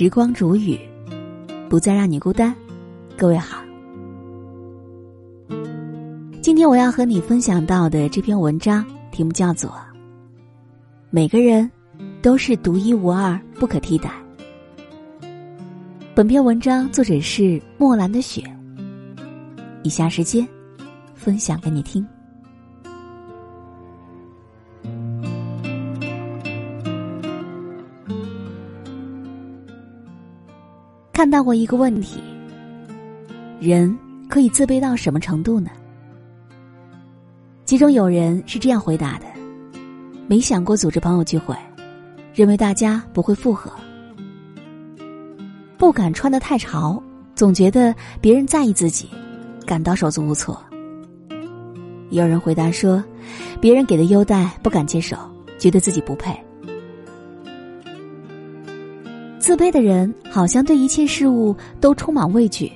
时光煮雨，不再让你孤单。各位好，今天我要和你分享到的这篇文章题目叫做《每个人都是独一无二、不可替代》。本篇文章作者是墨兰的雪。以下时间分享给你听。看到过一个问题：人可以自卑到什么程度呢？其中有人是这样回答的：没想过组织朋友聚会，认为大家不会附和；不敢穿的太潮，总觉得别人在意自己，感到手足无措。有人回答说，别人给的优待不敢接受，觉得自己不配。自卑的人好像对一切事物都充满畏惧，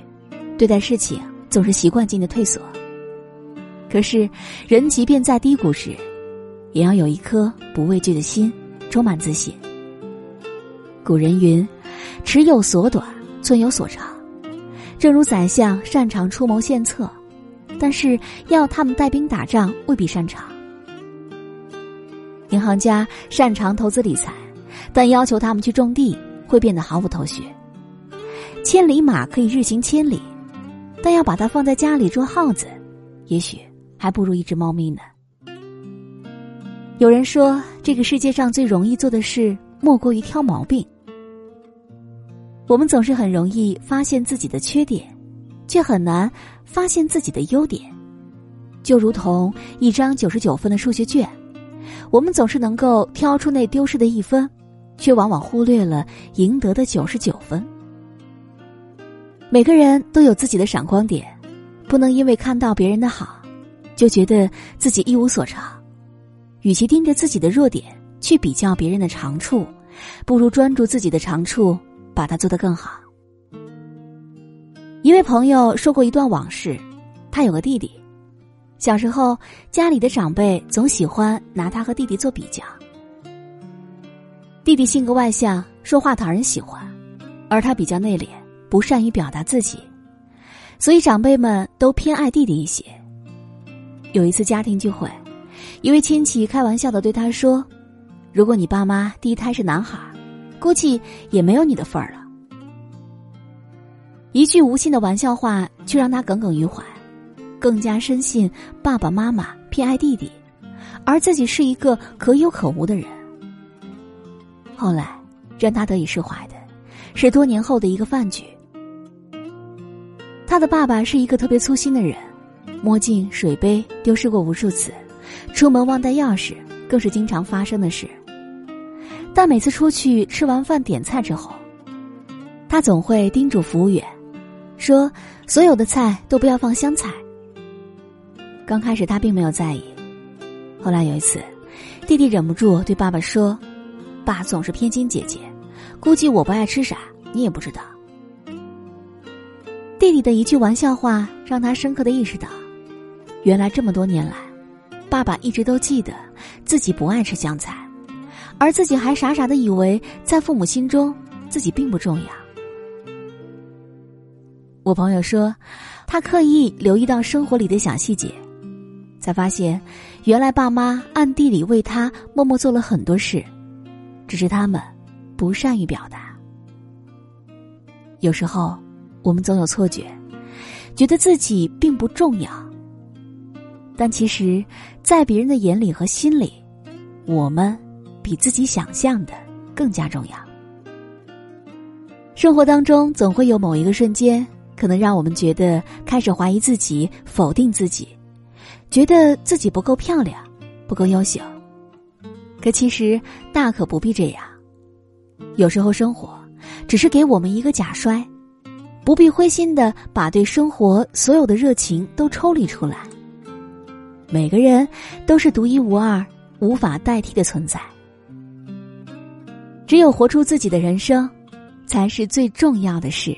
对待事情总是习惯性的退缩。可是，人即便在低谷时，也要有一颗不畏惧的心，充满自信。古人云：“尺有所短，寸有所长。”正如宰相擅长出谋献策，但是要他们带兵打仗未必擅长；银行家擅长投资理财，但要求他们去种地。会变得毫无头绪。千里马可以日行千里，但要把它放在家里捉耗子，也许还不如一只猫咪呢。有人说，这个世界上最容易做的事，莫过于挑毛病。我们总是很容易发现自己的缺点，却很难发现自己的优点。就如同一张九十九分的数学卷，我们总是能够挑出那丢失的一分。却往往忽略了赢得的九十九分。每个人都有自己的闪光点，不能因为看到别人的好，就觉得自己一无所长。与其盯着自己的弱点去比较别人的长处，不如专注自己的长处，把它做得更好。一位朋友说过一段往事，他有个弟弟，小时候家里的长辈总喜欢拿他和弟弟做比较。弟弟性格外向，说话讨人喜欢，而他比较内敛，不善于表达自己，所以长辈们都偏爱弟弟一些。有一次家庭聚会，一位亲戚开玩笑的对他说：“如果你爸妈第一胎是男孩，估计也没有你的份儿了。”一句无心的玩笑话，却让他耿耿于怀，更加深信爸爸妈妈偏爱弟弟，而自己是一个可有可无的人。后来，让他得以释怀的，是多年后的一个饭局。他的爸爸是一个特别粗心的人，墨镜、水杯丢失过无数次，出门忘带钥匙更是经常发生的事。但每次出去吃完饭点菜之后，他总会叮嘱服务员，说所有的菜都不要放香菜。刚开始他并没有在意，后来有一次，弟弟忍不住对爸爸说。爸总是偏心姐姐，估计我不爱吃啥，你也不知道。弟弟的一句玩笑话让他深刻的意识到，原来这么多年来，爸爸一直都记得自己不爱吃香菜，而自己还傻傻的以为在父母心中自己并不重要。我朋友说，他刻意留意到生活里的小细节，才发现，原来爸妈暗地里为他默默做了很多事。只是他们不善于表达。有时候，我们总有错觉，觉得自己并不重要。但其实，在别人的眼里和心里，我们比自己想象的更加重要。生活当中，总会有某一个瞬间，可能让我们觉得开始怀疑自己、否定自己，觉得自己不够漂亮，不够优秀。可其实大可不必这样，有时候生活只是给我们一个假摔，不必灰心的把对生活所有的热情都抽离出来。每个人都是独一无二、无法代替的存在，只有活出自己的人生，才是最重要的事。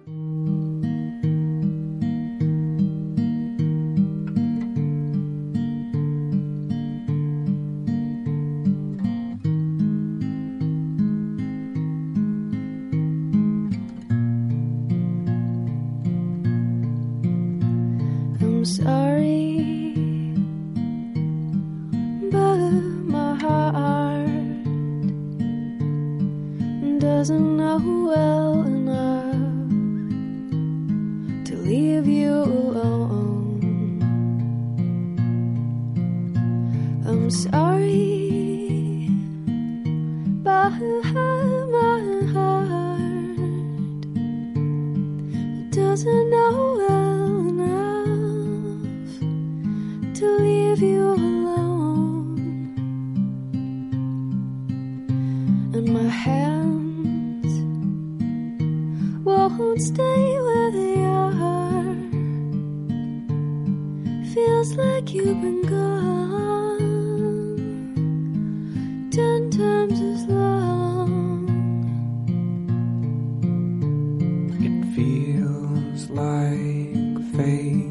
Like fate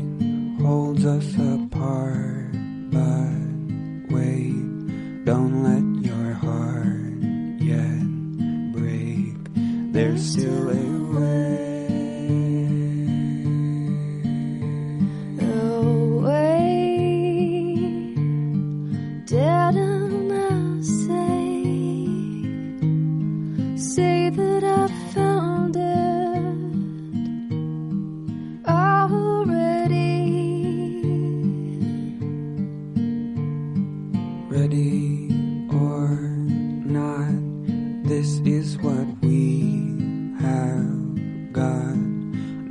holds us apart, this is what we have got.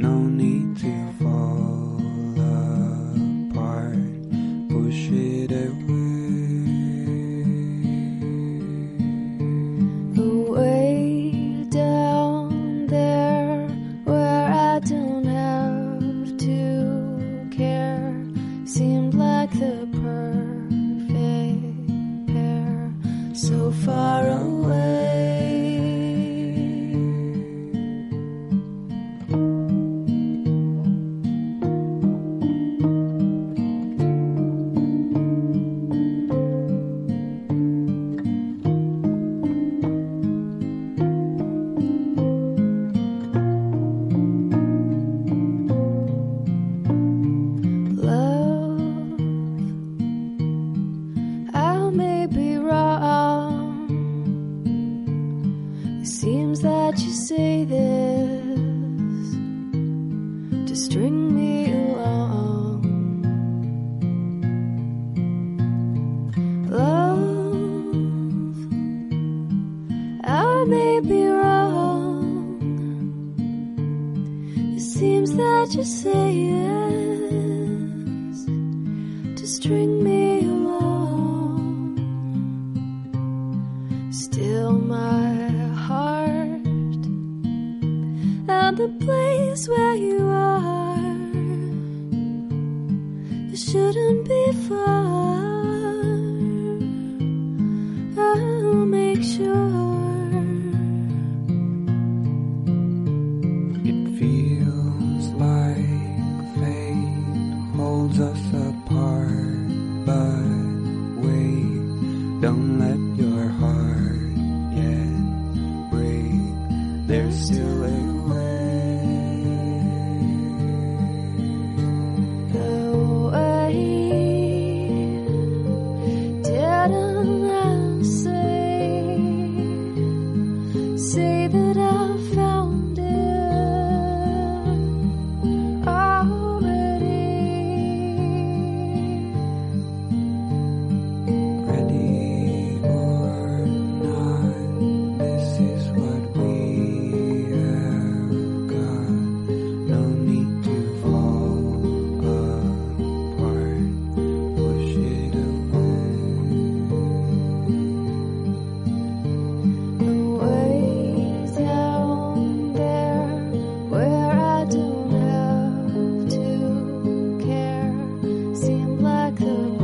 No need to fall apart. Push it away. Away down there where I don't have to care seemed like the perfect pair so far away. To string me along. Love, I may be wrong. It seems that you say yes shouldn't be far. could